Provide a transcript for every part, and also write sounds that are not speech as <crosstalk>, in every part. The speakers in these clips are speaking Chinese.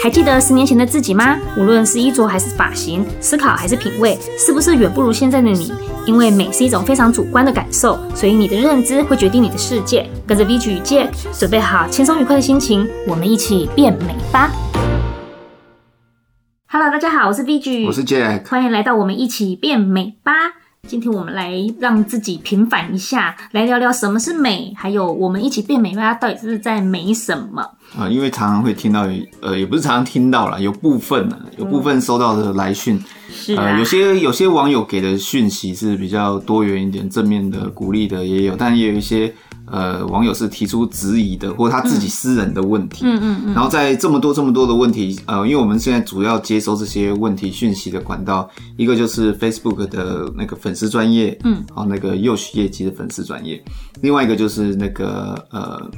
还记得十年前的自己吗？无论是衣着还是发型，思考还是品味，是不是远不如现在的你？因为美是一种非常主观的感受，所以你的认知会决定你的世界。跟着 VG 与 Jack，准备好轻松愉快的心情，我们一起变美吧！Hello，大家好，我是 VG，我是 Jack，欢迎来到我们一起变美吧。今天我们来让自己平反一下，来聊聊什么是美，还有我们一起变美吧，到底是在美什么？啊，因为常常会听到，呃，也不是常常听到啦，有部分呢，有部分收到的来讯，嗯、是啊，呃，有些有些网友给的讯息是比较多元一点，正面的、鼓励的也有，但也有一些。呃，网友是提出质疑的，或他自己私人的问题。嗯嗯嗯。然后在这么多这么多的问题，呃，因为我们现在主要接收这些问题讯息的管道，一个就是 Facebook 的那个粉丝专业，嗯，好，那个幼许业绩的粉丝专业，另外一个就是那个呃，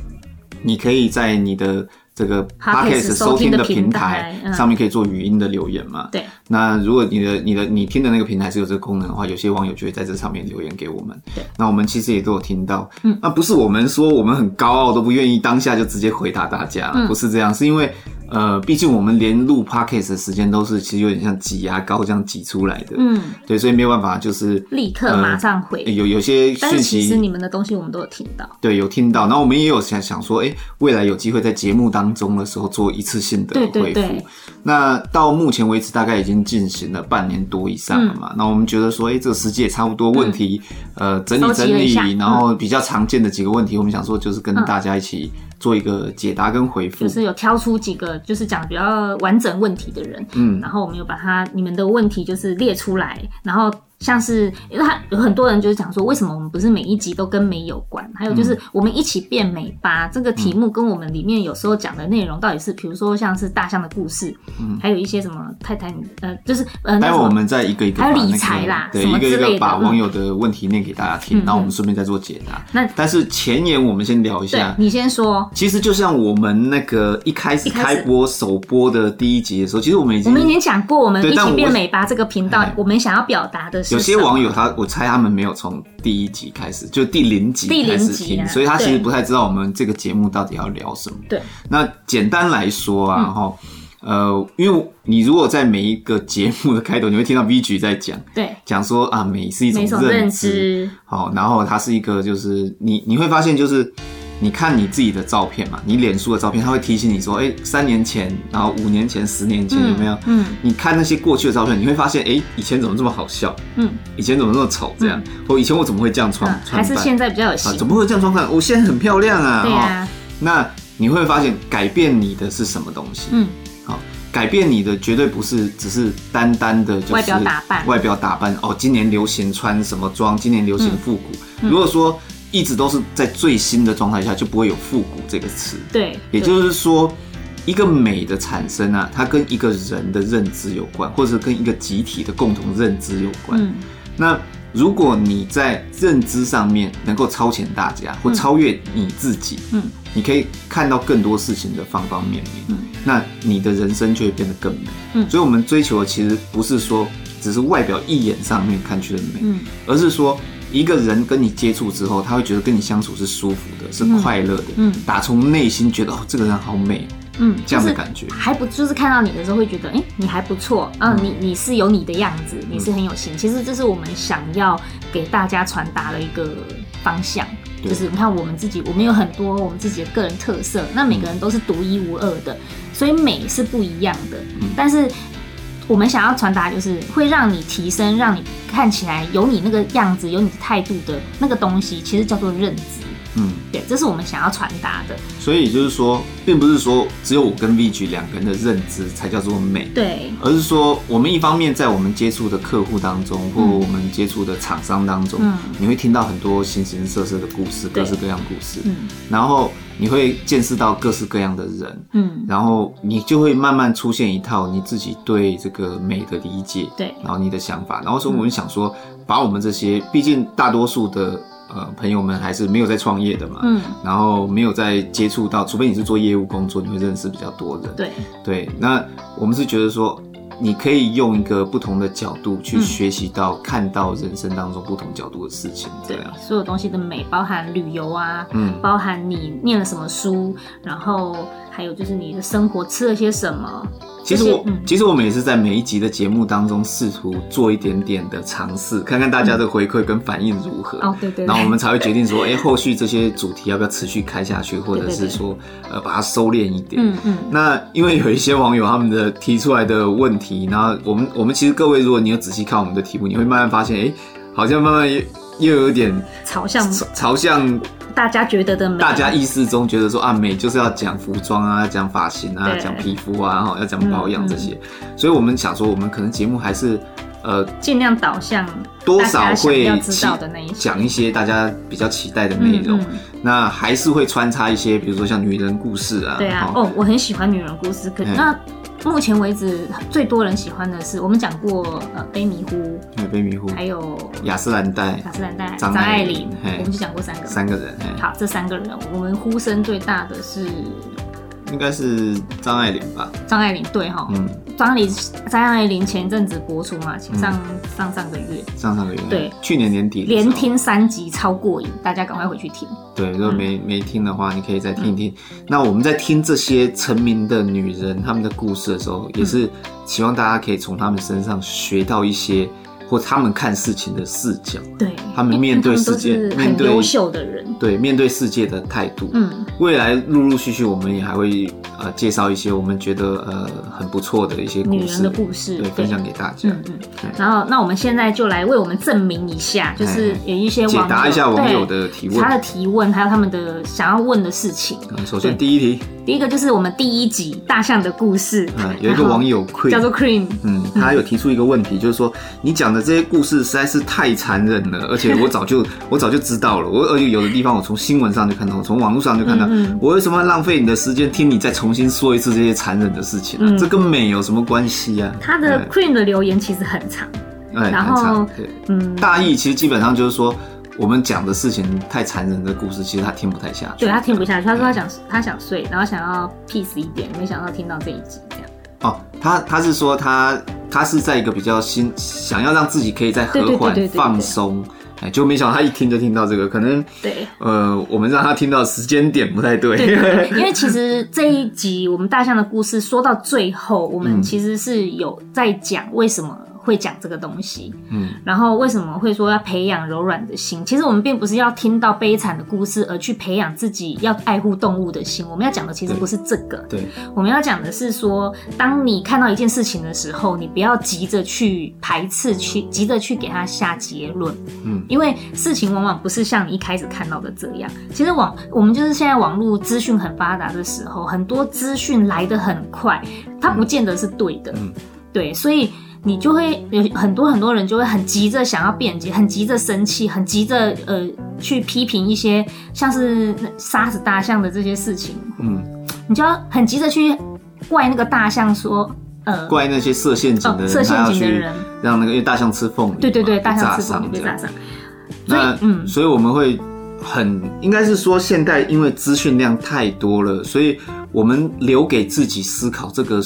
你可以在你的。这个 Podcast 收听的平台上面可以做语音的留言嘛？对。那如果你的、你的、你听的那个平台是有这个功能的话，有些网友就会在这上面留言给我们。对。那我们其实也都有听到。嗯。那不是我们说我们很高傲都不愿意当下就直接回答大家，不是这样，是因为。呃，毕竟我们连录 podcast 的时间都是其实有点像挤牙膏这样挤出来的，嗯，对，所以没有办法就是立刻马上回。呃、有有些讯息，但是其实你们的东西我们都有听到，对，有听到。然后我们也有想想说，哎、欸，未来有机会在节目当中的时候做一次性的回复。那到目前为止大概已经进行了半年多以上了嘛。那、嗯、我们觉得说，哎、欸，这个时机也差不多，问题、嗯、呃整理整理，然后比较常见的几个问题，我们想说就是跟大家一起。做一个解答跟回复，就是有挑出几个就是讲比较完整问题的人，嗯，然后我们有把他你们的问题就是列出来，然后。像是，因为他有很多人就是讲说，为什么我们不是每一集都跟美有关？还有就是，我们一起变美吧。这个题目跟我们里面有时候讲的内容到底是，比如说像是大象的故事，嗯，还有一些什么泰坦，呃，就是呃，待会我们再一个一个，还有理财啦，对，一个一个把网友的问题念给大家听，然后我们顺便再做解答。那但是前言我们先聊一下，你先说。其实就像我们那个一开始开播首播的第一集的时候，其实我们已经我们已经讲过，我们一起变美吧这个频道，我们想要表达的是有些网友他。我猜他们没有从第一集开始，就第零集开始听，所以他其实不太知道我们这个节目到底要聊什么。对，那简单来说啊，哈、嗯，呃，因为你如果在每一个节目的开头，你会听到 V 局在讲，对，讲说啊，美是一种认知，好，然后它是一个，就是你你会发现就是。你看你自己的照片嘛，你脸书的照片，它会提醒你说，哎、欸，三年前，然后五年前、十年前有没有？嗯，你看那些过去的照片，你会发现，哎、欸，以前怎么这么好笑？嗯，以前怎么那么丑？这样，嗯、或以前我怎么会这样穿？穿、还是现在比较有型？啊、怎么会这样穿？看，我现在很漂亮啊！对啊。那你会发现，改变你的是什么东西？嗯，好，改变你的绝对不是只是单单的，就是外表打扮。外表打扮哦，今年流行穿什么装？今年流行复古。嗯、如果说。一直都是在最新的状态下，就不会有复古这个词。对，也就是说，一个美的产生啊，它跟一个人的认知有关，或者跟一个集体的共同认知有关。嗯，那如果你在认知上面能够超前大家，或超越你自己，嗯，你可以看到更多事情的方方面面，嗯，那你的人生就会变得更美。嗯，所以我们追求的其实不是说只是外表一眼上面看去的美，嗯，而是说。一个人跟你接触之后，他会觉得跟你相处是舒服的，是快乐的，嗯，打从内心觉得哦，这个人好美，嗯，这样的感觉，还不就是看到你的时候会觉得，哎、欸，你还不错，嗯，你你是有你的样子，你是很有型，其实这是我们想要给大家传达的一个方向，就是你看我们自己，我们有很多我们自己的个人特色，那每个人都是独一无二的，所以美是不一样的，但是。我们想要传达就是会让你提升，让你看起来有你那个样子，有你的态度的那个东西，其实叫做认知。嗯，对，这是我们想要传达的。所以就是说，并不是说只有我跟 VG 两个人的认知才叫做美，对，而是说我们一方面在我们接触的客户当中，或我们接触的厂商当中，嗯，你会听到很多形形色色的故事，各式各样故事，嗯，然后。你会见识到各式各样的人，嗯，然后你就会慢慢出现一套你自己对这个美的理解，对，然后你的想法，然后说我们想说，把我们这些，毕竟大多数的呃朋友们还是没有在创业的嘛，嗯，然后没有在接触到，除非你是做业务工作，你会认识比较多人，对，对，那我们是觉得说。你可以用一个不同的角度去学习到、嗯、看到人生当中不同角度的事情。对，所有东西的美，包含旅游啊，嗯，包含你念了什么书，然后还有就是你的生活吃了些什么。其实我，嗯、其实我们也是在每一集的节目当中试图做一点点的尝试，看看大家的回馈跟反应如何。哦，对对。然后我们才会决定说，哎、欸，后续这些主题要不要持续开下去，或者是说，呃，把它收敛一点。嗯嗯。那因为有一些网友他们的提出来的问题，然后我们我们其实各位，如果你有仔细看我们的题目，你会慢慢发现，哎、欸，好像慢慢又又有点朝向朝向。大家觉得的美，大家意识中觉得说啊，美就是要讲服装啊，讲发型啊，讲皮肤啊，然后要讲保养这些，所以我们想说，我们可能节目还是呃尽量导向多少会讲一些。大家比较期待的内容，嗯嗯，那还是会穿插一些，比如说像女人故事啊。对啊，哦，我很喜欢女人故事，可那。目前为止，最多人喜欢的是我们讲过呃，卑弥呼，对，卑弥呼，还有雅诗兰黛，雅诗兰黛，张爱玲，我们就讲过三个，三个人。好，这三个人，我们呼声最大的是。应该是张爱玲吧？张爱玲对哈，嗯，张爱玲张爱玲前阵子播出嘛，上上上个月，上上个月，对，去年年底连听三集超过瘾，大家赶快回去听。对，如果没没听的话，你可以再听一听。那我们在听这些成名的女人她们的故事的时候，也是希望大家可以从她们身上学到一些。或他们看事情的视角，对，他们面对世界，面对优秀的人，对，面对世界的态度，嗯，未来陆陆续续我们也还会呃介绍一些我们觉得呃很不错的一些故事，女人的故事，对，分享给大家，嗯嗯。然后，那我们现在就来为我们证明一下，就是有一些解答一下网友的提问，他的提问，还有他们的想要问的事情。首先第一题。第一个就是我们第一集大象的故事。嗯，有一个网友 Cream 叫做 Cream，嗯，他有提出一个问题，就是说你讲的这些故事实在是太残忍了，而且我早就 <laughs> 我早就知道了，我而且有的地方我从新闻上就看到，我从网络上就看到，我为什么要浪费你的时间听你再重新说一次这些残忍的事情呢？这跟美有什么关系啊？他的 Queen 的留言其实很长，然后嗯，大意其实基本上就是说。我们讲的事情太残忍的故事，其实他听不太下去。对，他听不下去，他说他想他想睡，然后想要 peace 一点，没想到听到这一集这样。哦，他他是说他他是在一个比较新，想要让自己可以再和缓放松，哎，就没想到他一听就听到这个，可能对，呃，我们让他听到时间点不太对。对，对，对，<laughs> 因为其实这一集我们大象的故事说到最后，我们其实是有在讲为什么。会讲这个东西，嗯，然后为什么会说要培养柔软的心？其实我们并不是要听到悲惨的故事而去培养自己要爱护动物的心。我们要讲的其实不是这个，对，我们要讲的是说，当你看到一件事情的时候，你不要急着去排斥，去急着去给他下结论，嗯，因为事情往往不是像你一开始看到的这样。其实网我们就是现在网络资讯很发达的时候，很多资讯来得很快，它不见得是对的，嗯，对，所以。你就会有很多很多人就会很急着想要辩解，很急着生气，很急着呃去批评一些像是杀死大象的这些事情。嗯，你就要很急着去怪那个大象说，呃，怪那些设陷阱的人，设陷阱的人，让那个因为大象吃凤梨，对对对，大象吃凤梨被炸伤。那嗯，所以我们会很应该是说，现在因为资讯量太多了，所以我们留给自己思考这个。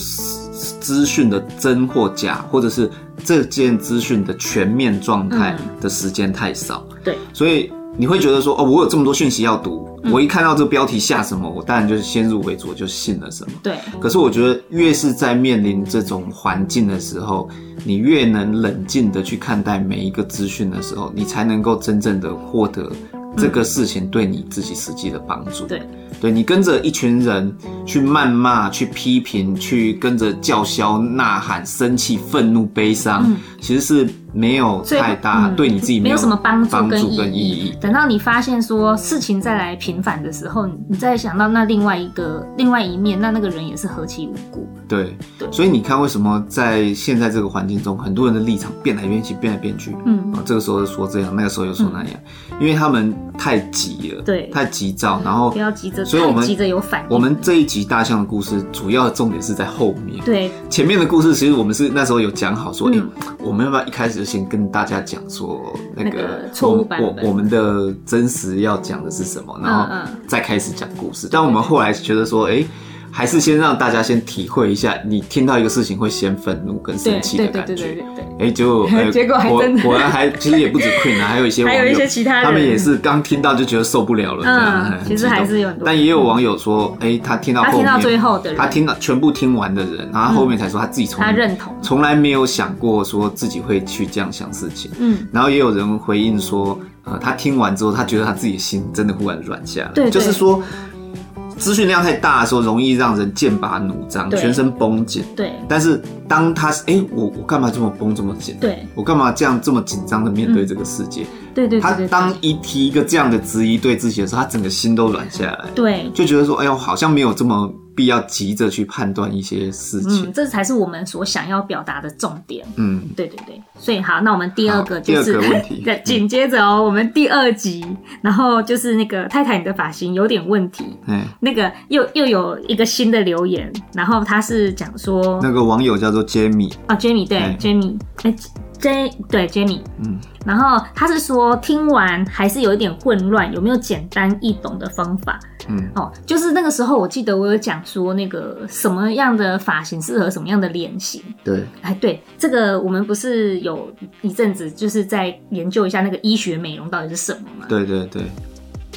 资讯的真或假，或者是这件资讯的全面状态的时间太少，嗯，对，所以你会觉得说，哦，我有这么多讯息要读，嗯，我一看到这个标题下什么，我当然就是先入为主，就信了什么。对。可是我觉得，越是在面临这种环境的时候，你越能冷静的去看待每一个资讯的时候，你才能够真正的获得这个事情对你自己实际的帮助。对。对，你跟着一群人去谩骂、去批评、去跟着叫嚣、呐喊、生气、愤怒、悲伤，嗯，其实是。没有太大对你自己没有什么帮助跟意义。等到你发现说事情再来平反的时候，你再想到那另外一个另外一面，那那个人也是何其无辜。对对，所以你看，为什么在现在这个环境中，很多人的立场变来变去，变来变去。嗯，这个时候说这样，那个时候又说那样，因为他们太急了，对，太急躁，然后不要急着，所以我们急着有反应。我们这一集大象的故事，主要的重点是在后面。对，前面的故事其实我们是那时候有讲好说，哎，我们要不要一开始就先跟大家讲说那个错误版本，我我们的真实要讲的是什么，然后再开始讲故事。但我们后来觉得说，哎，还是先让大家先体会一下，你听到一个事情会先愤怒跟生气的感觉。对对对对对。哎、欸，就、欸、<laughs> 结果还真的，果然还其实也不止 Queen 啊，<laughs> 还有一些网友，还有一些其他人，他们也是刚听到就觉得受不了了这样。嗯，其实还是有很多。但也有网友说，哎、欸，他听到后面，他听到最后的人，他听到全部听完的人，然后后面才说他自己从他认同，从来没有想过说自己会去这样想事情。嗯，然后也有人回应说，呃，他听完之后，他觉得他自己的心真的忽然软下来。对，就是说。资讯量太大的时候，容易让人剑拔弩张，全身绷紧。对。但是当他哎、欸，我我干嘛这么绷这么紧？对。我干嘛这样这么紧张的面对这个世界？对，对。他当一提一个这样的质疑对自己的时候，他整个心都软下来。对。就觉得说，哎呦，好像没有这么。必要急着去判断一些事情，嗯，这才是我们所想要表达的重点。嗯，对对对，所以好，那我们第二个就是第二个问题，<laughs> 对，紧接着哦，我们第二集，然后就是那个太太你的发型有点问题，嗯，那个又又有一个新的留言，然后他是讲说，那个网友叫做 Jamie 啊，Jamie 对，Jamie，哎。J 对 Jamie，嗯，然后他是说听完还是有一点混乱，有没有简单易懂的方法？嗯，哦，就是那个时候我记得我有讲说那个什么样的发型适合什么样的脸型。对，哎，对，这个我们不是有一阵子就是在研究一下那个医学美容到底是什么吗？对对对。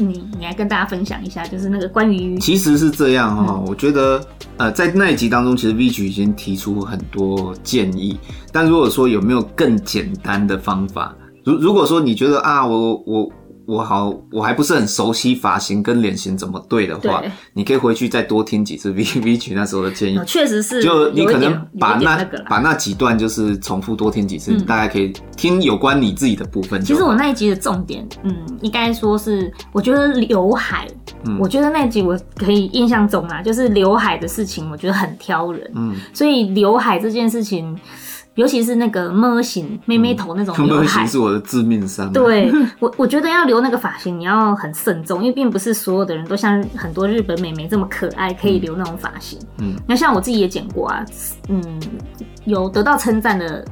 你你来跟大家分享一下，就是那个关于其实是这样哈、我觉得呃在那一集当中，其实 Vige 已经提出很多建议，但如果说有没有更简单的方法，如如果说你觉得啊，我我。我好，我还不是很熟悉发型跟脸型怎么对的话，你可以回去再多听几次 <laughs> V V 曲那时候的建议。确实是，就你可能把那，那把那几段就是重复多听几次，嗯、大家可以听有关你自己的部分。其实我那一集的重点，嗯，应该说是，我觉得刘海，嗯、我觉得那一集我可以印象中啊，就是刘海的事情，我觉得很挑人，嗯，所以刘海这件事情。尤其是那个么型妹妹头那种刘海，模型是我的致命伤。对我，我觉得要留那个发型，你要很慎重，因为并不是所有的人都像很多日本妹妹这么可爱，可以留那种发型。嗯，那像我自己也剪过啊，嗯，有得到称赞的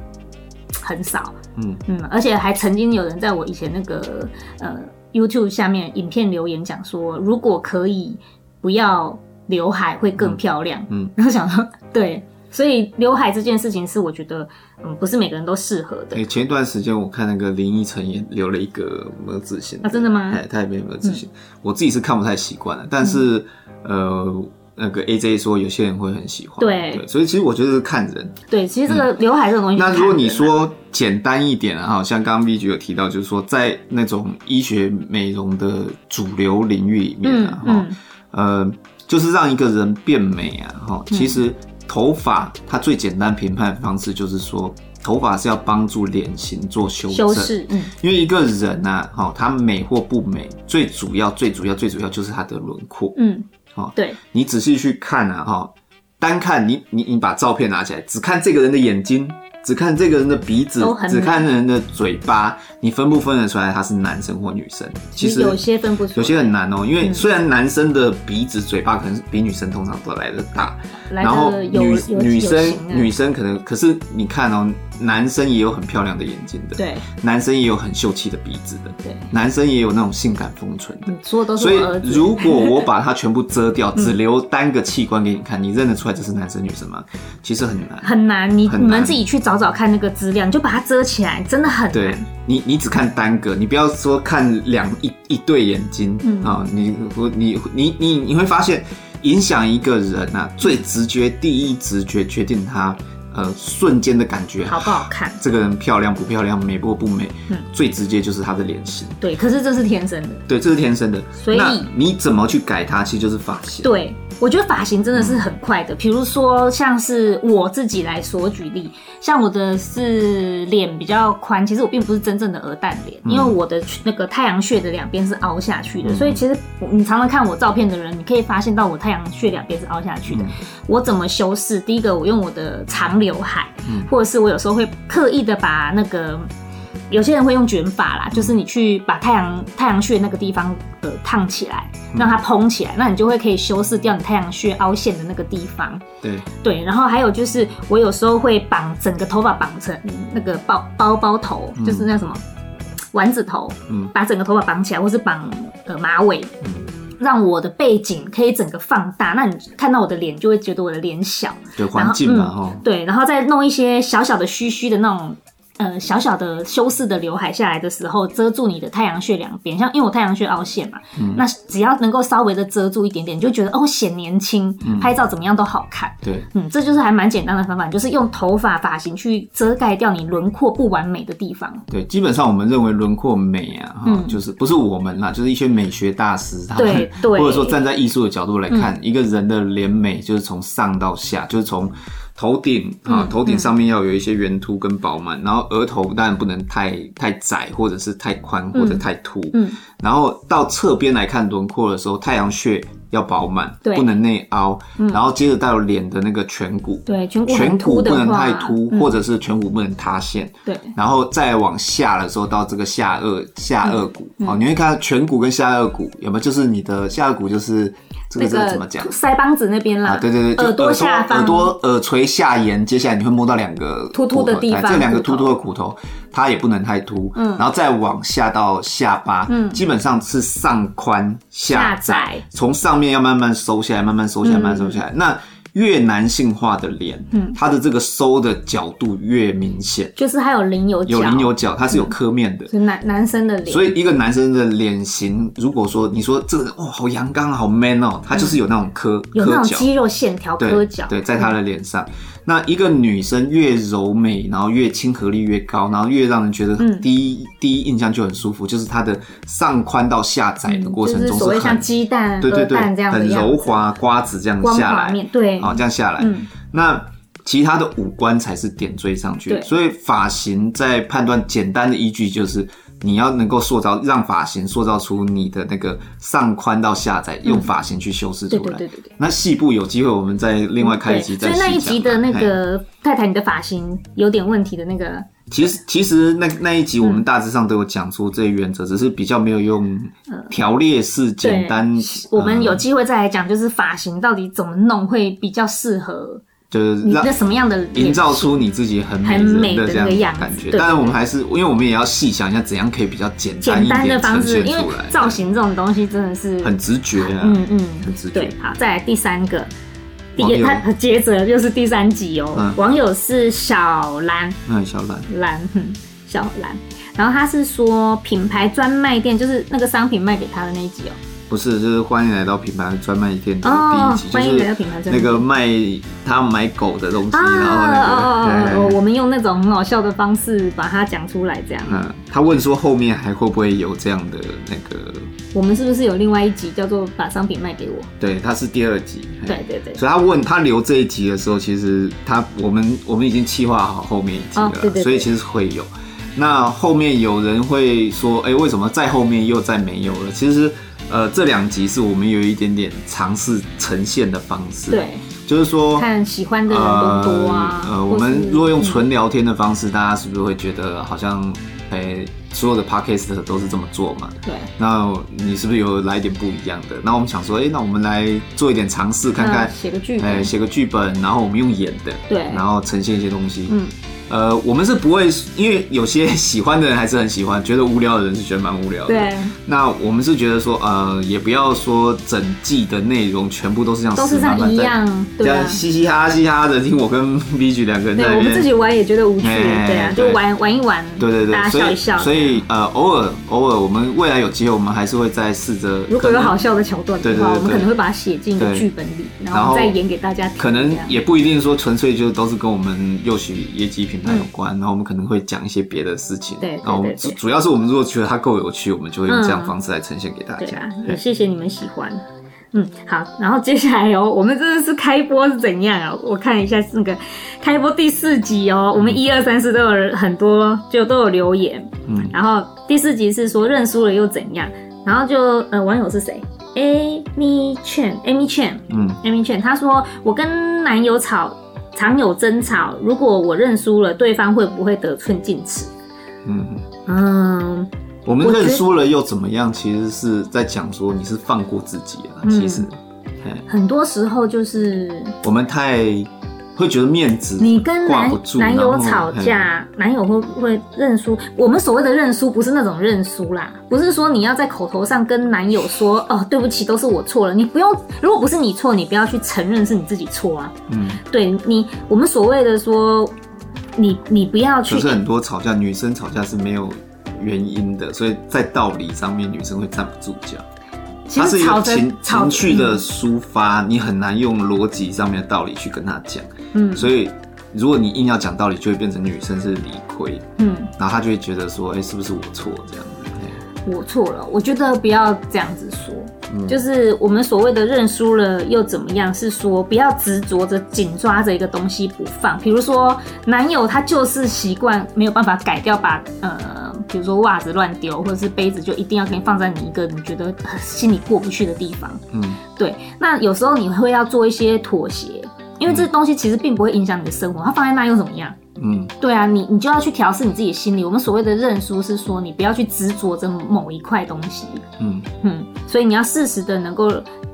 很少。嗯嗯，而且还曾经有人在我以前那个呃 YouTube 下面影片留言讲说，如果可以不要刘海会更漂亮。嗯，嗯然后想说对。所以刘海这件事情是我觉得，嗯，不是每个人都适合的。哎、欸，前一段时间我看那个林依晨也留了一个么字形啊，真的吗？哎，他也没有么字形，嗯、我自己是看不太习惯的。但是，嗯、呃，那个 AJ 说有些人会很喜欢，对，对，所以其实我觉得是看人。对，其实这个刘海这个东西、那如果你说简单一点啊，像刚刚 V 局有提到，就是说在那种医学美容的主流领域里面啊，哈、嗯，呃，就是让一个人变美啊，哈，其实。头发它最简单评判的方式就是说，头发是要帮助脸型做修正。修饰，嗯，因为一个人呐、啊，哈，他美或不美，最主要、最主要、最主要就是他的轮廓，嗯，好，对，你仔细去看啊，哈，单看你你你把照片拿起来，只看这个人的眼睛。只看这个人的鼻子，只看人的嘴巴，你分不分得出来他是男生或女生？其实有些分不出来，有些很难哦、喔。因为虽然男生的鼻子、嘴巴可能比女生通常都来的大，然后女女生女生可能，可是你看哦、喔，男生也有很漂亮的眼睛的，对，男生也有很秀气的鼻子的，对，男生也有那种性感丰唇的，所有都是。所以如果我把它全部遮掉，只 <laughs> 留单个器官给你看，你认得出来这是男生女生吗？其实很难，很难。你你们自己去找。找找看那个资料，你就把它遮起来，真的很难。对你，你只看单个，你不要说看两一一对眼睛啊、嗯哦！你你你你你会发现，影响一个人啊，最直觉第一直觉决定他呃瞬间的感觉好不好看，这个人漂亮不漂亮，美不不美，嗯，最直接就是他的脸型。对，可是这是天生的。对，这是天生的。所以你怎么去改它，其实就是发型。对。我觉得发型真的是很快的，比如说像是我自己来说举例，像我的是脸比较宽，其实我并不是真正的鹅蛋脸，因为我的那个太阳穴的两边是凹下去的，所以其实你常常看我照片的人，你可以发现到我太阳穴两边是凹下去的。我怎么修饰？第一个，我用我的长刘海，或者是我有时候会刻意的把那个。有些人会用卷发啦，就是你去把太阳太阳穴那个地方呃烫起来，让它蓬起来，那你就会可以修饰掉你太阳穴凹陷的那个地方。对对，然后还有就是我有时候会绑整个头发绑成那个包包包头，就是那什么丸子头，嗯，把整个头发绑起来，或是绑呃马尾。嗯让我的背景可以整个放大，那你看到我的脸就会觉得我的脸小。对，环境嘛，哈、嗯。对，然后再弄一些小小的虚虚的那种。呃，小小的修饰的刘海下来的时候，遮住你的太阳穴两边，像因为我太阳穴凹陷嘛，嗯、那只要能够稍微的遮住一点点，你就觉得哦显年轻，嗯、拍照怎么样都好看。对，嗯，这就是还蛮简单的方法，就是用头发发型去遮盖掉你轮廓不完美的地方。对，基本上我们认为轮廓美啊，哈、嗯，就是不是我们啦，就是一些美学大师他们，对对，<laughs> 或者说站在艺术的角度来看，嗯、一个人的脸美就是从上到下，就是从。头顶啊，头顶上面要有一些圆凸跟饱满，然后额头当然不能太太窄，或者是太宽，或者太凸。嗯，嗯然后到侧边来看轮廓的时候，太阳穴要饱满，对不能内凹。嗯、然后接着到脸的那个颧骨，对，颧骨颧骨不能太凸，嗯、或者是颧骨不能塌陷。对，然后再往下的时候，到这个下颚下颚骨，好、你会看到颧骨跟下颚骨有没有？就是你的下颚骨就是。这个这个怎么讲？腮帮子那边啦，啊，对对对，耳朵下方，耳朵耳垂下沿，接下来你会摸到两个凸凸的地方，这两个凸凸的骨头，它也不能太凸，嗯，然后再往下到下巴，嗯，基本上是上宽下窄，从上面要慢慢收下来，慢慢收下来，慢慢收下来，那。越男性化的脸，嗯，它的这个收的角度越明显，就是它有棱有角，有棱有角，它是有刻面的，嗯、是男男生的脸。所以一个男生的脸型，如果说你说这个哦好阳刚好 man 哦，他就是有那种磕，有那种肌肉线条磕角，对，在他的脸上。嗯那一个女生越柔美，然后越亲和力越高，然后越让人觉得第一、嗯、第一印象就很舒服，就是她的上宽到下窄的过程中是很，嗯就是、所谓像鸡蛋、对对对，这样很柔滑，瓜子这样下来，对，好这样下来。嗯、那其他的五官才是点缀上去。所以发型在判断简单的依据就是。你要能够塑造，让发型塑造出你的那个上宽到下窄，用发型去修饰出来。对对对对。那细部有机会，我们再另外开一集。所以那一集的那个太太，你的发型有点问题的那个。其实其实那那一集我们大致上都有讲出这些原则，只是比较没有用条列式简单。我们有机会再来讲，就是发型到底怎么弄会比较适合。就是你的什么样的营造出你自己很美的这样的感觉，但是我们还是，因为我们也要细想一下怎样可以比较简单简单的方式，因为造型这种东西真的是很直觉啊，嗯嗯，很直觉。对，好，再来第三个，第他接着就是第三集哦，网友是小兰，嗯，小兰，兰，小兰，然后他是说品牌专卖店，就是那个商品卖给他的那一集哦。不是，就是欢迎来到品牌专卖店的第一集，就是那个卖他买狗的东西，然后那个，我们用那种很好笑的方式把它讲出来，这样。嗯，他问说后面还会不会有这样的那个？我们是不是有另外一集叫做把商品卖给我？对，他是第二集。对对对。所以他问他留这一集的时候，其实他我们我们已经计划好后面一集了，所以其实会有。那后面有人会说，哎，为什么在后面又再没有了？其实。呃，这两集是我们有一点点尝试呈现的方式，对，就是说看喜欢的人都多啊。呃，我们如果用纯聊天的方式，大家是不是会觉得好像，哎，所有的 podcast 都是这么做嘛？对。那你是不是有来点不一样的？那我们想说，哎，那我们来做一点尝试，看看写个剧本，哎，写个剧本，然后我们用演的，对，然后呈现一些东西，嗯。呃，我们是不会，因为有些喜欢的人还是很喜欢，觉得无聊的人是觉得蛮无聊的。对。那我们是觉得说，呃，也不要说整季的内容全部都是这样，都是这样一样，对啊，嘻嘻哈哈嘻哈的听我跟 B G 两个人在。对，我们自己玩也觉得无趣，对啊，就玩玩一玩，对对对，大家笑一笑。所以呃，偶尔偶尔，我们未来有机会，我们还是会再试着，如果有好笑的桥段的话，我们可能会把它写进剧本里，然后再演给大家听。可能也不一定说纯粹就都是跟我们幼许业绩品牌有关，然后。我们可能会讲一些别的事情，对，然后主主要是我们如果觉得它够有趣，我们就会用这样方式来呈现给大家。对啊，也谢谢你们喜欢。嗯，好，然后接下来哦，我们真的是开播是怎样啊？我看一下那个开播第四集哦，我们一二三四都有很多就都有留言。嗯，然后第四集是说认输了又怎样？然后就呃网友是谁？Amy Chen，Amy Chen，嗯，Amy Chen，他说我跟男友吵。常有争吵，如果我认输了，对方会不会得寸进尺？嗯嗯，我们认输了又怎么样？其实是在讲说你是放过自己了。嗯、其实，很多时候就是我们太会觉得面子，你跟男男友吵架，男友会不会认输？我们所谓的认输，不是那种认输啦，不是说你要在口头上跟男友说哦，对不起，都是我错了。你不用，如果不是你错，你不要去承认是你自己错啊。嗯，对你，我们所谓的说，你你不要去。可是很多吵架，女生吵架是没有原因的，所以在道理上面，女生会站不住脚。它是一个情情绪的抒发，你很难用逻辑上面的道理去跟他讲。嗯，所以如果你硬要讲道理，就会变成女生是理亏。嗯，然后他就会觉得说，哎、欸，是不是我错这样子？我错了，我觉得不要这样子说。嗯，就是我们所谓的认输了又怎么样？是说不要执着着紧抓着一个东西不放。比如说，男友他就是习惯没有办法改掉，把呃。比如说袜子乱丢，或者是杯子就一定要给你放在你一个你觉得心里过不去的地方。嗯，对。那有时候你会要做一些妥协，因为这东西其实并不会影响你的生活，它放在那又怎么样？嗯，对啊，你你就要去调试你自己的心理。我们所谓的认输是说，你不要去执着着某一块东西。嗯嗯，所以你要适时的能够。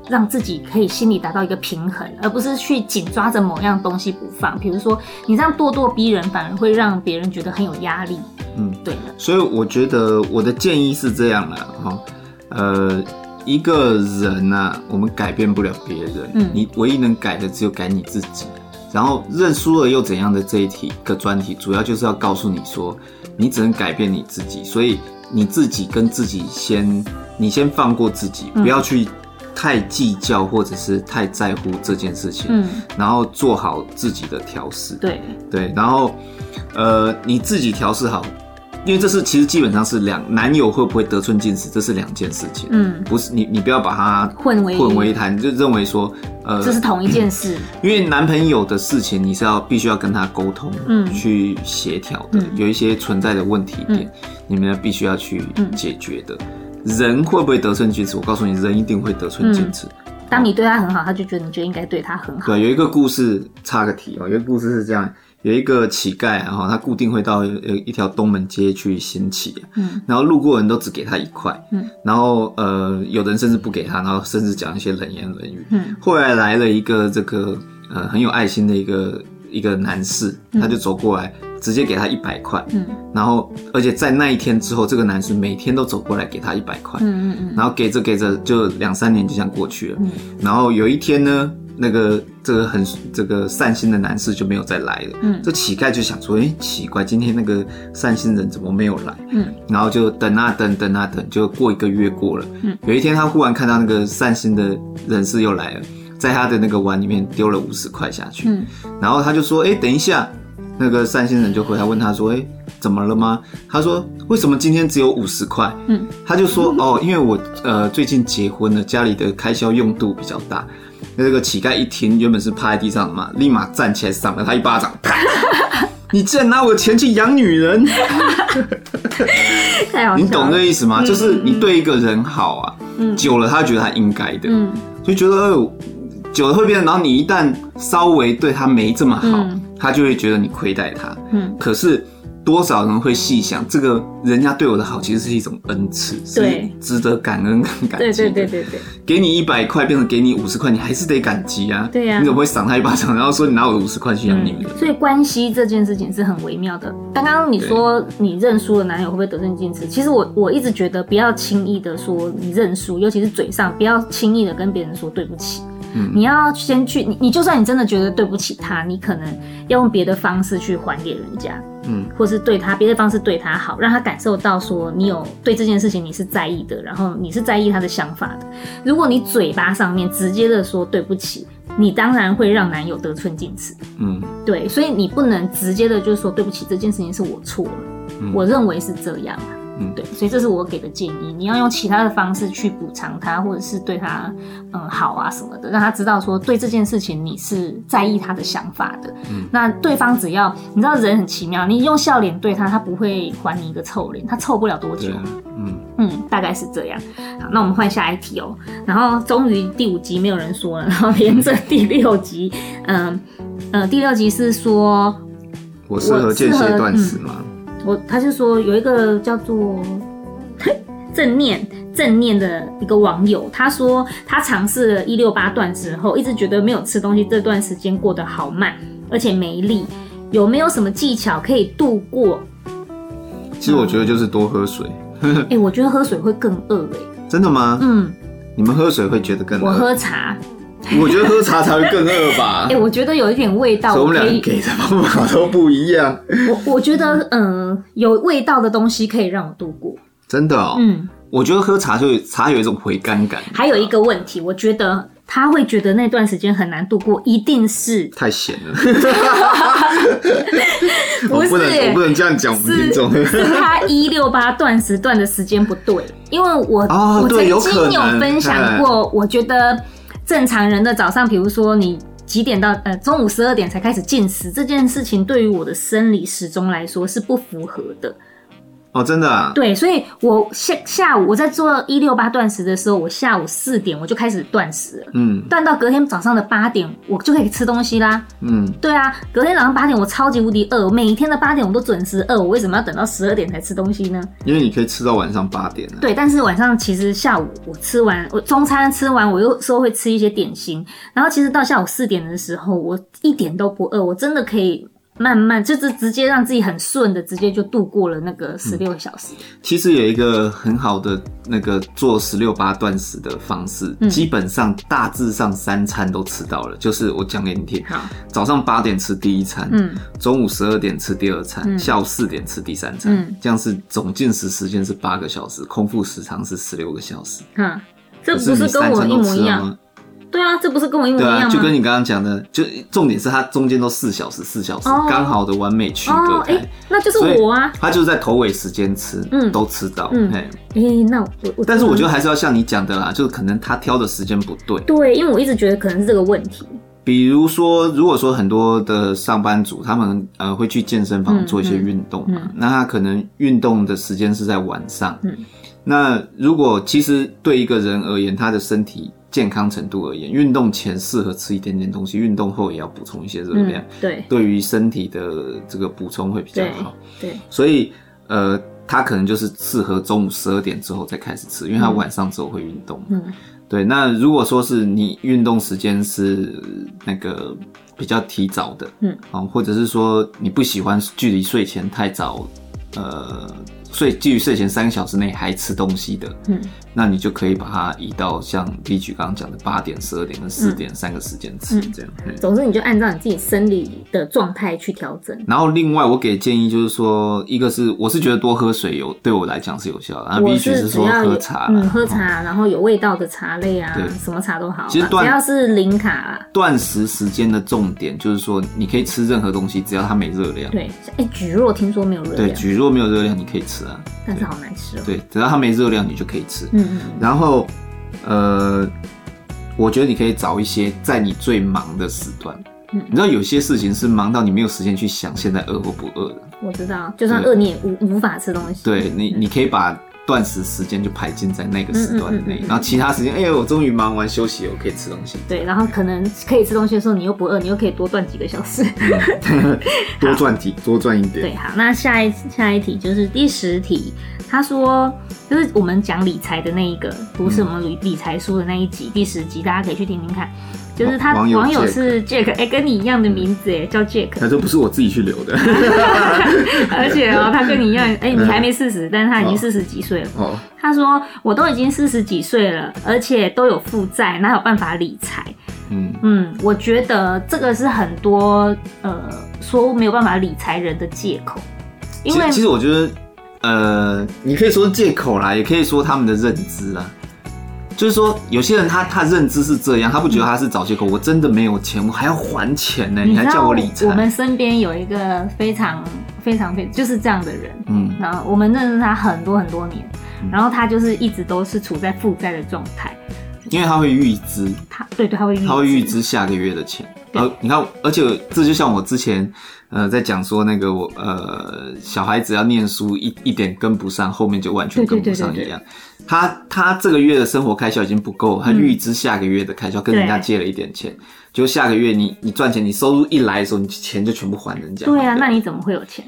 让自己可以心里达到一个平衡，而不是去紧抓着某样东西不放。比如说，你这样咄咄逼人，反而会让别人觉得很有压力。嗯，对的。所以我觉得我的建议是这样的，哈，呃，一个人呐、啊，我们改变不了别人，嗯，你唯一能改的只有改你自己。然后认输了又怎样的这一题个专题，主要就是要告诉你说，你只能改变你自己，所以你自己跟自己先，你先放过自己，不要去。太计较或者是太在乎这件事情，嗯，然后做好自己的调试，对对，然后呃你自己调试好，因为这是其实基本上是两男友会不会得寸进尺，这是两件事情，嗯，不是你你不要把它混为混为一谈，就认为说呃这是同一件事，因为男朋友的事情你是要必须要跟他沟通，嗯，去协调的，嗯，有一些存在的问题点，嗯，你们必须要去解决的。人会不会得寸进尺？我告诉你，人一定会得寸进尺。嗯，当你对他很好，他就觉得你就应该对他很好。对，有一个故事，插个题哦。有一个故事是这样：有一个乞丐，然后他固定会到一条东门街去行乞，嗯，然后路过人都只给他一块，嗯，然后呃，有人甚至不给他，然后甚至讲一些冷言冷语，嗯。后来来了一个这个呃很有爱心的一个一个男士，他就走过来。直接给他一百块，嗯，然后而且在那一天之后，这个男士每天都走过来给他一百块，嗯嗯嗯，然后给着给着，就两三年就这样过去了，嗯，然后有一天呢，那个这个很这个善心的男士就没有再来了，嗯，这乞丐就想说，哎，奇怪，今天那个善心人怎么没有来？嗯，然后就等啊等，等啊等，就过一个月过了，嗯，有一天他忽然看到那个善心的人士又来了，在他的那个碗里面丢了五十块下去，嗯，然后他就说，哎，等一下。那个善心人就回来问他说：“哎、欸，怎么了吗？”他说：“为什么今天只有五十块？”嗯，他就说：“哦，因为我呃最近结婚了，家里的开销用度比较大。”那个乞丐一听，原本是趴在地上的嘛，立马站起来赏了他一巴掌，啪！你竟然拿我的钱去养女人！<laughs> 太好笑了，你懂这意思吗？嗯、就是你对一个人好啊，嗯、久了他觉得他应该的，嗯，就觉得、呃、久了会变，然后你一旦稍微对他没这么好。嗯他就会觉得你亏待他，嗯，可是多少人会细想，这个人家对我的好其实是一种恩赐，对，值得感恩跟感激。对对对对对，给你一百块变成给你五十块，你还是得感激啊。对呀，你怎么会赏他一巴掌，然后说你拿我五十块去养你？所以关系这件事情是很微妙的。刚刚你说你认输的，男友会不会得寸进尺？其实我我一直觉得不要轻易的说你认输，尤其是嘴上不要轻易的跟别人说对不起。嗯，你要先去你，你就算你真的觉得对不起他，你可能要用别的方式去还给人家，嗯，或是对他别的方式对他好，让他感受到说你有对这件事情你是在意的，然后你是在意他的想法的。如果你嘴巴上面直接的说对不起，你当然会让男友得寸进尺，嗯，对，所以你不能直接的就说对不起，这件事情是我错了，嗯，我认为是这样。嗯，对，所以这是我给的建议。你要用其他的方式去补偿他，或者是对他，嗯，好啊什么的，让他知道说对这件事情你是在意他的想法的。嗯，那对方只要你知道人很奇妙，你用笑脸对他，他不会还你一个臭脸，他臭不了多久。嗯嗯，大概是这样。好，那我们换下一题哦。然后终于第五集没有人说了，然后连着第六集，嗯嗯，第六集是说我适合间歇断食吗？我他是说有一个叫做 <laughs> 正念正念的一个网友，他说他尝试了一六八断食后，一直觉得没有吃东西这段时间过得好慢，而且没力，有没有什么技巧可以度过？其实我觉得就是多喝水。<laughs> 哎、欸，我觉得喝水会更饿哎。真的吗？嗯。你们喝水会觉得更饿？我喝茶。<laughs> 我觉得喝茶才会更饿吧。<laughs> 哎、欸，我觉得有一点味道。我们俩给的方法都不一样。我我觉得，嗯、呃，有味道的东西可以让我度过。真的哦。嗯。我觉得喝茶就茶有一种回甘感。还有一个问题，我觉得。他会觉得那段时间很难度过，一定是太咸了。<laughs> 不是，我不能，我不能这样讲，听众是，是他一六八断食断的时间不对，因为我、哦、我曾经有分享过，我觉得正常人的早上，比如说你几点到呃中午十二点才开始进食这件事情，对于我的生理时钟来说是不符合的。哦，真的啊？对，所以我下下午我在做一六八断食的时候，我下午四点我就开始断食了，嗯，断到隔天早上的八点，我就可以吃东西啦，嗯，对啊，隔天早上八点我超级无敌饿，我每一天的八点我都准时饿，我为什么要等到十二点才吃东西呢？因为你可以吃到晚上八点啊。对，但是晚上其实下午我吃完，我中餐吃完，我有时候会吃一些点心，然后其实到下午四点的时候，我一点都不饿，我真的可以。慢慢就是直接让自己很顺的，直接就度过了那个十六个小时。嗯。其实有一个很好的那个做十六八断食的方式，嗯，基本上大致上三餐都吃到了。就是我讲给你听，好，早上八点吃第一餐，嗯，中午十二点吃第二餐，嗯，下午四点吃第三餐，嗯，这样是总进食时间是八个小时，空腹时长是十六个小时。嗯，这不是跟我一模一样。对啊，这不是跟我一模一样吗？对啊，就跟你刚刚讲的，就重点是它中间都四小时，四小时刚、oh. 好的完美区隔开。哎、oh. 欸，那就是我啊。他就是在头尾时间吃，嗯，都吃到。嗯，哎、欸，那我，我但是我觉得还是要像你讲的啦，就是可能他挑的时间不对。对，因为我一直觉得可能是这个问题。比如说，如果说很多的上班族，他们呃会去健身房做一些运动嘛，嗯嗯、那他可能运动的时间是在晚上。嗯，那如果其实对一个人而言，他的身体。健康程度而言，运动前适合吃一点点东西，运动后也要补充一些热量。嗯、对，对于身体的这个补充会比较好。对，对所以呃，他可能就是适合中午十二点之后再开始吃，因为他晚上之后会运动。嗯，对。那如果说是你运动时间是那个比较提早的，嗯，啊，或者是说你不喜欢距离睡前太早，呃。所以，基于睡前三个小时内还吃东西的，嗯，那你就可以把它移到像 B 局刚刚讲的八点、十二点跟四点三个时间吃，这样。嗯，总之，你就按照你自己生理的状态去调整。然后，另外我给建议就是说，一个是我是觉得多喝水有对我来讲是有效的，然后 B 局是说喝茶，嗯，喝茶，然后有味道的茶类啊，对，什么茶都好。其实只要是零卡。断食时间的重点就是说，你可以吃任何东西，只要它没热量。对，哎，蒟蒻听说没有热量。对，蒟蒻没有热量，你可以吃啊。但是好难吃哦。对，只要它没热量，你就可以吃。嗯嗯。然后，呃，我觉得你可以找一些在你最忙的时段。嗯。你知道有些事情是忙到你没有时间去想现在饿或不饿的。我知道，就算饿你也无无法吃东西。对你，你可以把。断食时间就排进在那个时段内，然后其他时间，哎呦，我终于忙完休息，我可以吃东西。对，然后可能可以吃东西的时候，你又不饿，你又可以多赚几个小时，<laughs> 多赚几多赚一点。对，好，那下一下一题就是第十题，他说就是我们讲理财的那一个，不是我们理理财书的那一集，第十集，大家可以去听听看。就是他网友是 Jack，哎、欸，跟你一样的名字，哎，叫 Jack。他说不是我自己去留的，<laughs> 而且哦，他跟你一样，哎、欸，你还没四十，但是他已经四十几岁了。哦，他说我都已经四十几岁了，而且都有负债，哪有办法理财？嗯嗯，我觉得这个是很多呃说没有办法理财人的借口，因为其实我觉得呃，你可以说借口啦，也可以说他们的认知啦。就是说，有些人他他认知是这样，他不觉得他是找借口。我真的没有钱，我还要还钱呢，你还叫我理财？我们身边有一个非常非常非就是这样的人，嗯，然后我们认识他很多很多年，然后他就是一直都是处在负债的状态，因为他会预支，他对对，他会他会预支下个月的钱。然 <laughs> 后你看，而且这就像我之前。呃，在讲说那个我呃，小孩子要念书一一点跟不上，后面就完全跟不上一样。对对对对对，他他这个月的生活开销已经不够，他预支下个月的开销，跟人家借了一点钱，就下个月你你赚钱，你收入一来的时候，你钱就全部还人家。对啊，那你怎么会有钱？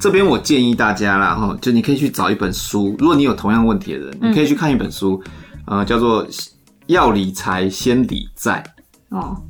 这边我建议大家啦，哈，就你可以去找一本书，如果你有同样问题的人，你可以去看一本书，呃，叫做《要理财先理债》哦。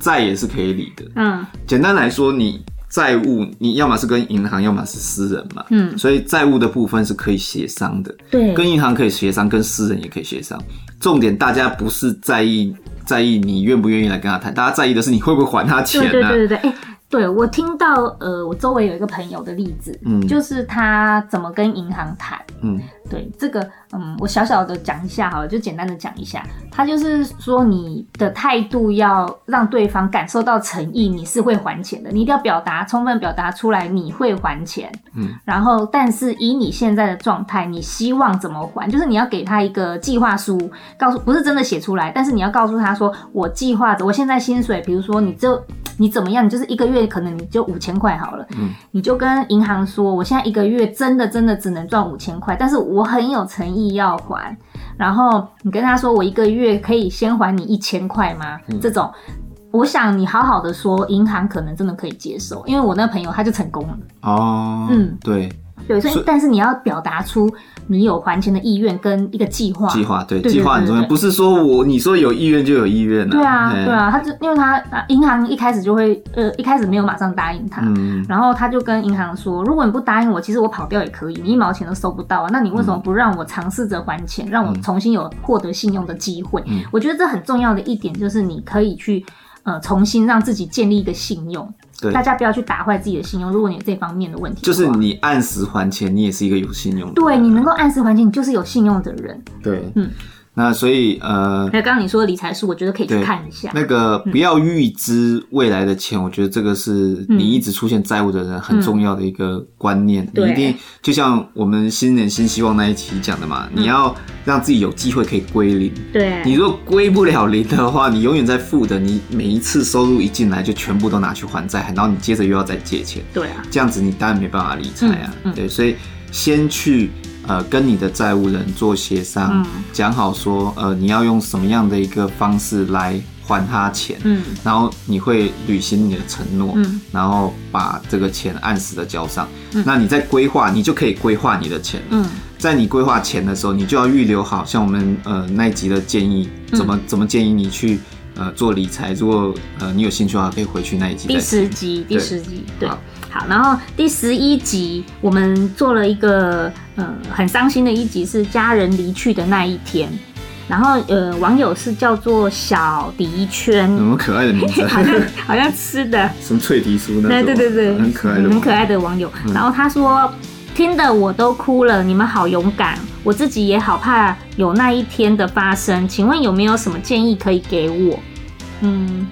债也是可以理的。嗯，简单来说，你债务你要么是跟银行，要么是私人嘛。嗯，所以债务的部分是可以协商的。对，跟银行可以协商，跟私人也可以协商。重点大家不是在意在意你愿不愿意来跟他谈，大家在意的是你会不会还他钱啊。对对对对对。对，我听到，呃，我周围有一个朋友的例子，嗯，就是他怎么跟银行谈，嗯，对，这个，嗯，我小小的讲一下好了，就简单的讲一下，他就是说你的态度要让对方感受到诚意，你是会还钱的，你一定要表达，充分表达出来你会还钱，嗯，然后但是以你现在的状态，你希望怎么还，就是你要给他一个计划书，告诉不是真的写出来，但是你要告诉他说，我计划着，我现在薪水，比如说你就。你怎么样？你就是一个月可能你就五千块好了，嗯，你就跟银行说，我现在一个月真的真的只能赚五千块，但是我很有诚意要还。然后你跟他说，我一个月可以先还你一千块吗？嗯，这种，我想你好好的说，银行可能真的可以接受，因为我那朋友他就成功了。哦，嗯，对。对，所以但是你要表达出你有还钱的意愿跟一个计划。计划对，计划很重要，不是说我你说有意愿就有意愿了。对啊，对啊，他就因为他银行一开始就会呃一开始没有马上答应他，嗯，然后他就跟银行说，如果你不答应我，其实我跑掉也可以，你一毛钱都收不到啊。那你为什么不让我尝试着还钱，让我重新有获得信用的机会？嗯，我觉得这很重要的一点就是你可以去呃重新让自己建立一个信用。对，大家不要去打坏自己的信用。如果你有这方面的问题，就是你按时还钱，你也是一个有信用的。对，你能够按时还钱，你就是有信用的人。对，嗯。那所以呃，那刚刚你说的理财书，我觉得可以去看一下。那个不要预支未来的钱，嗯，我觉得这个是你一直出现债务的人很重要的一个观念。嗯，你一定就像我们新年新希望那一期讲的嘛，嗯，你要让自己有机会可以归零。对，你如果归不了零的话，你永远在负的，你每一次收入一进来就全部都拿去还债，然后你接着又要再借钱。对啊，这样子你当然没办法理财啊。对，所以先去。呃，跟你的债务人做协商，讲、嗯、好说，呃，你要用什么样的一个方式来还他钱，嗯，然后你会履行你的承诺，嗯，然后把这个钱按时的交上，嗯，那你在规划，你就可以规划你的钱，嗯，在你规划钱的时候，你就要预留好，像我们呃那一集的建议，怎么怎么建议你去呃做理财，如果呃你有兴趣的话，可以回去那一集，第十集，第十集，对。对好，然后第十一集我们做了一个呃很伤心的一集，是家人离去的那一天。然后呃网友是叫做小迪圈，什么可爱的名字？好 <laughs> 像好像吃的什么脆皮酥呢？对对对对，很可爱的很可爱的网友。然后他说听的我都哭了，你们好勇敢，我自己也好怕有那一天的发生。请问有没有什么建议可以给我？嗯。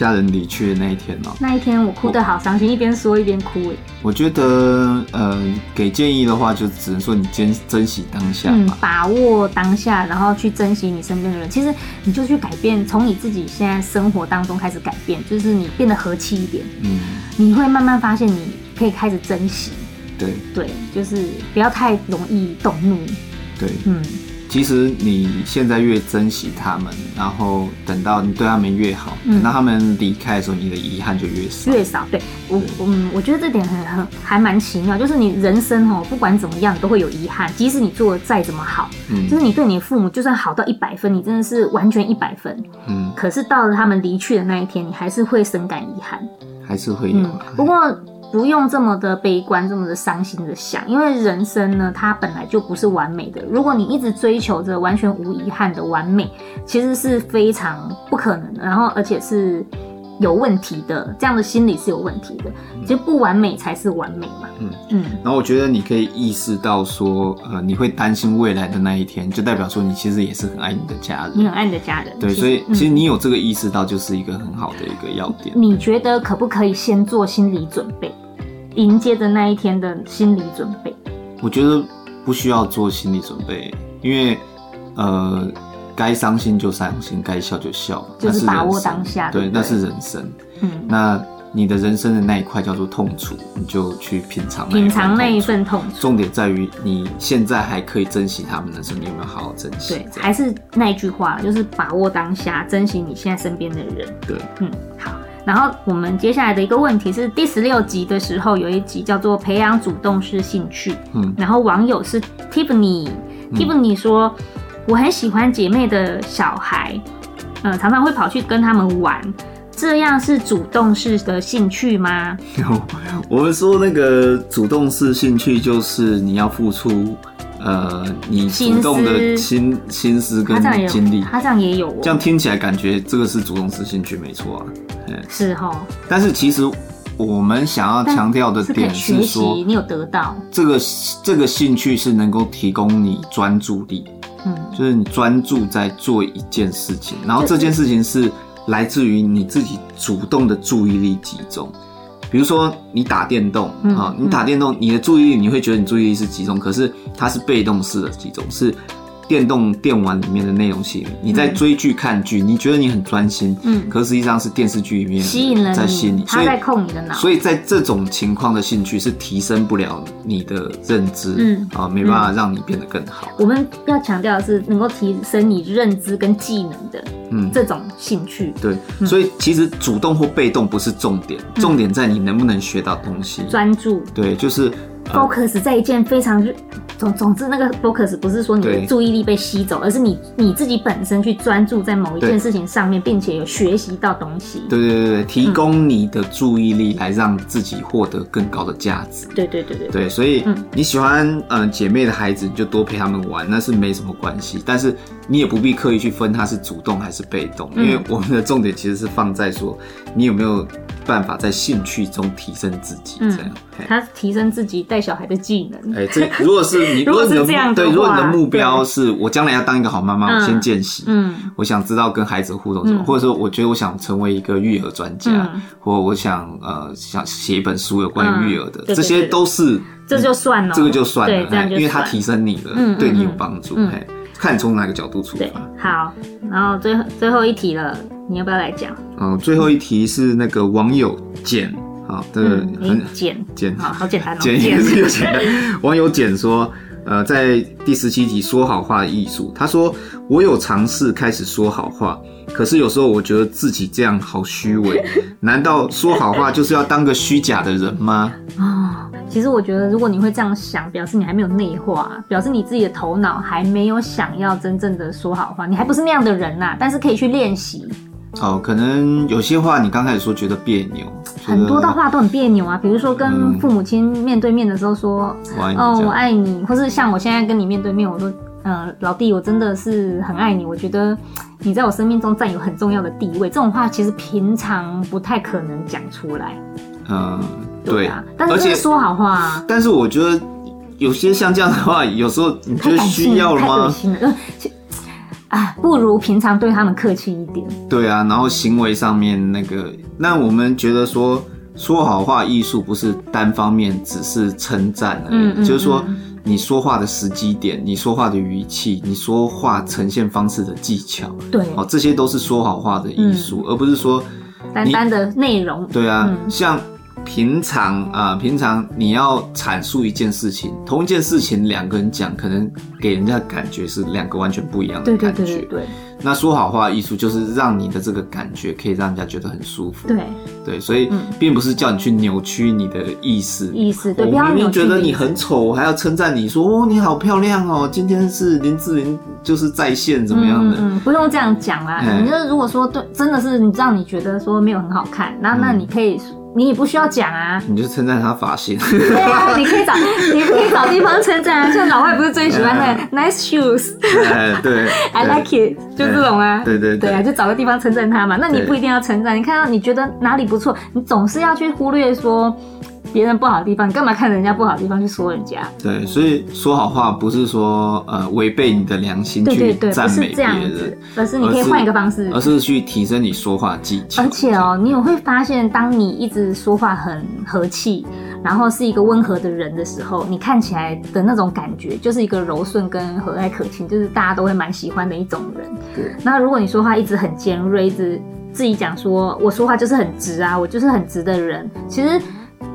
家人离去的那一天哦、喔，那一天我哭得好伤心，一边说一边哭哎。我觉得，呃，给建议的话，就只能说你珍珍惜当下、嗯，把握当下，然后去珍惜你身边的人。其实你就去改变，从你自己现在生活当中开始改变，就是你变得和气一点。嗯，你会慢慢发现，你可以开始珍惜。对对，就是不要太容易动怒。对，嗯。其实你现在越珍惜他们，然后等到你对他们越好，嗯、等到他们离开的时候，你的遗憾就越少。越少，对我，嗯，我觉得这点很很还蛮奇妙，就是你人生哦，不管怎么样，都会有遗憾。即使你做的再怎么好，嗯，就是你对你的父母，就算好到一百分，你真的是完全一百分，嗯，可是到了他们离去的那一天，你还是会深感遗憾，还是会有、嗯。不过。不用这么的悲观，这么的伤心的想，因为人生呢，它本来就不是完美的。如果你一直追求着完全无遗憾的完美，其实是非常不可能的，然后而且是。有问题的，这样的心理是有问题的。其实不完美才是完美嘛。嗯嗯。然后我觉得你可以意识到说，呃，你会担心未来的那一天，就代表说你其实也是很爱你的家人。你很爱你的家人。对，所以其实你有这个意识到，就是一个很好的一个要点。你觉得可不可以先做心理准备，迎接的那一天的心理准备？我觉得不需要做心理准备，因为呃。该伤心就伤心，该笑就笑，就是把握当下。对，那是人生。嗯，那你的人生的那一块叫做痛楚，你就去品尝，品尝那一份痛楚。重点在于你现在还可以珍惜他们的时候，你有没有好好珍惜？对，还是那一句话，就是把握当下，珍惜你现在身边的人。对，嗯，好。然后我们接下来的一个问题是第十六集的时候，有一集叫做培养主动式兴趣。嗯，然后网友是 Tiffany，Tiffany、嗯、Tiffany 说。我很喜欢姐妹的小孩，嗯、呃，常常会跑去跟他们玩。这样是主动式的兴趣吗？<laughs> 我们说那个主动式兴趣就是你要付出。呃，你主动的心心思跟精力，他这样也有，这样听起来感觉这个是主动式兴趣，没错啊，是哦。但是其实我们想要强调的点是说，你有得到这个这个兴趣是能够提供你专注力，嗯，就是你专注在做一件事情，然后这件事情是来自于你自己主动的注意力集中。比如说你打电动啊，你打电动，你的注意力你会觉得你注意力是集中，可是它是被动式的集中，是。电动电玩里面的内容吸引你，在追剧看剧，你觉得你很专心，嗯，可实际上是电视剧里面吸引了在吸引你，他在控你的脑，所以在这种情况的兴趣是提升不了你的认知，嗯啊，没办法让你变得更好。我们要强调的是能够提升你认知跟技能的，嗯，这种兴趣。对，所以其实主动或被动不是重点，重点在你能不能学到东西，专注。对，就是。focus 在一件非常总总之，那个 focus 不是说你的注意力被吸走，而是你你自己本身去专注在某一件事情上面，并且有学习到东西。对对对对，提供你的注意力来让自己获得更高的价值。对对对对对，所以你喜欢嗯姐妹的孩子，你就多陪他们玩，那是没什么关系。但是你也不必刻意去分他是主动还是被动，因为我们的重点其实是放在说你有没有办法在兴趣中提升自己，这样。他提升自己带小孩的技能，哎，这如果是你，<laughs> 如果是这样，对，如果你的目标是我将来要当一个好妈妈，我先见习，嗯，我想知道跟孩子互动什么，或者说我觉得我想成为一个育儿专家，或我想呃想写一本书有关于育儿的，这些都是这就算了，这个就算了，因为它提升你了，对你有帮助，哎，看从哪个角度出发。好，然后最后最后一题了，你要不要来讲？哦，最后一题是那个网友简。好，这个很简简，好好简单哦。简也是有简单。<laughs> 网友简说，呃，在第十七集说好话的艺术，他说我有尝试开始说好话，可是有时候我觉得自己这样好虚伪。难道说好话就是要当个虚假的人吗？哦，其实我觉得，如果你会这样想，表示你还没有内化，表示你自己的头脑还没有想要真正的说好话，你还不是那样的人呐。但是可以去练习。哦，可能有些话你刚开始说觉得别扭，很多的话都很别扭啊。比如说跟父母亲面对面的时候说，嗯、哦，我爱你，或是像我现在跟你面对面，我说，呃，老弟，我真的是很爱你，我觉得你在我生命中占有很重要的地位。这种话其实平常不太可能讲出来。嗯，对啊，但是是说好话啊。但是我觉得有些像这样的话，有时候你觉得需要了吗？啊，不如平常对他们客气一点。对啊，然后行为上面那个，那我们觉得说说好话艺术不是单方面只是称赞而已，嗯嗯嗯，就是说你说话的时机点，你说话的语气，你说话呈现方式的技巧，对，哦，这些都是说好话的艺术，嗯、而不是说单单的内容。对啊，嗯、像。平常啊，平常你要阐述一件事情，同一件事情两个人讲，可能给人家的感觉是两个完全不一样的感觉。对对对对。那说好话艺术就是让你的这个感觉可以让人家觉得很舒服。对对，所以并不是叫你去扭曲你的意思。意思对，我明明觉得你很丑，我还要称赞你说哦，你好漂亮哦，今天是林志玲就是在线怎么样的？嗯，不用这样讲啦。你就是如果说对，真的是你让你觉得说没有很好看，那那你可以。你也不需要讲啊，你就称赞他发型。对啊，你可以找，<laughs> 你可以找地方称赞啊。像老外不是最喜欢的 nice shoes，对，<laughs> I like it，就这种啊。对对对啊，就找个地方称赞他嘛。那你不一定要称赞，你看到你觉得哪里不错，你总是要去忽略说。别人不好的地方，你干嘛看人家不好的地方去说人家？对，所以说好话不是说呃违背你的良心去赞美别人，而是你可以换一个方式，而是去提升你说话技巧。而且哦，你有会发现，当你一直说话很和气，然后是一个温和的人的时候，你看起来的那种感觉就是一个柔顺跟和蔼可亲，就是大家都会蛮喜欢的一种人。对。那如果你说话一直很尖锐，一直自己讲说我说话就是很直啊，我就是很直的人，其实。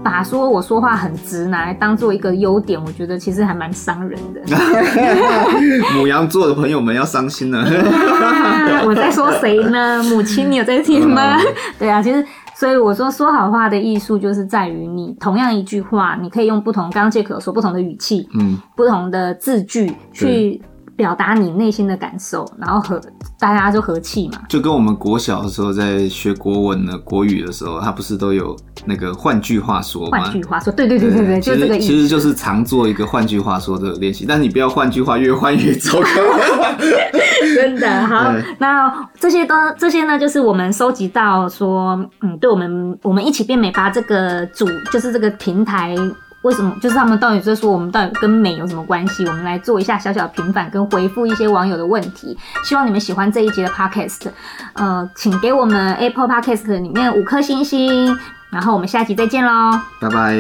把说我说话很直拿来当做一个优点，我觉得其实还蛮伤人的。<laughs> 母羊座的朋友们要伤心了。<laughs> 我在说谁呢？母亲，你有在听吗？对啊，其实所以我说说好话的艺术就是在于你同样一句话，你可以用不同，刚刚杰克说不同的语气，嗯，不同的字句去表达你内心的感受，然后和大家就和气嘛。就跟我们国小的时候在学国文呢，国语的时候，他不是都有那个换句话说吗？换句话说，对对对对对，就这个意思。其实就是常做一个换句话说的练习，但是你不要换句话越换越糟糕。<laughs> 真的好，那这些都这些呢，就是我们收集到说，嗯，对我们我们一起变美吧这个主，就是这个平台。为什么？就是他们到底在说我们到底跟美有什么关系？我们来做一下小小的平反，跟回复一些网友的问题。希望你们喜欢这一集的 Podcast，呃，请给我们 Apple Podcast 里面五颗星星。然后我们下集再见喽，拜拜。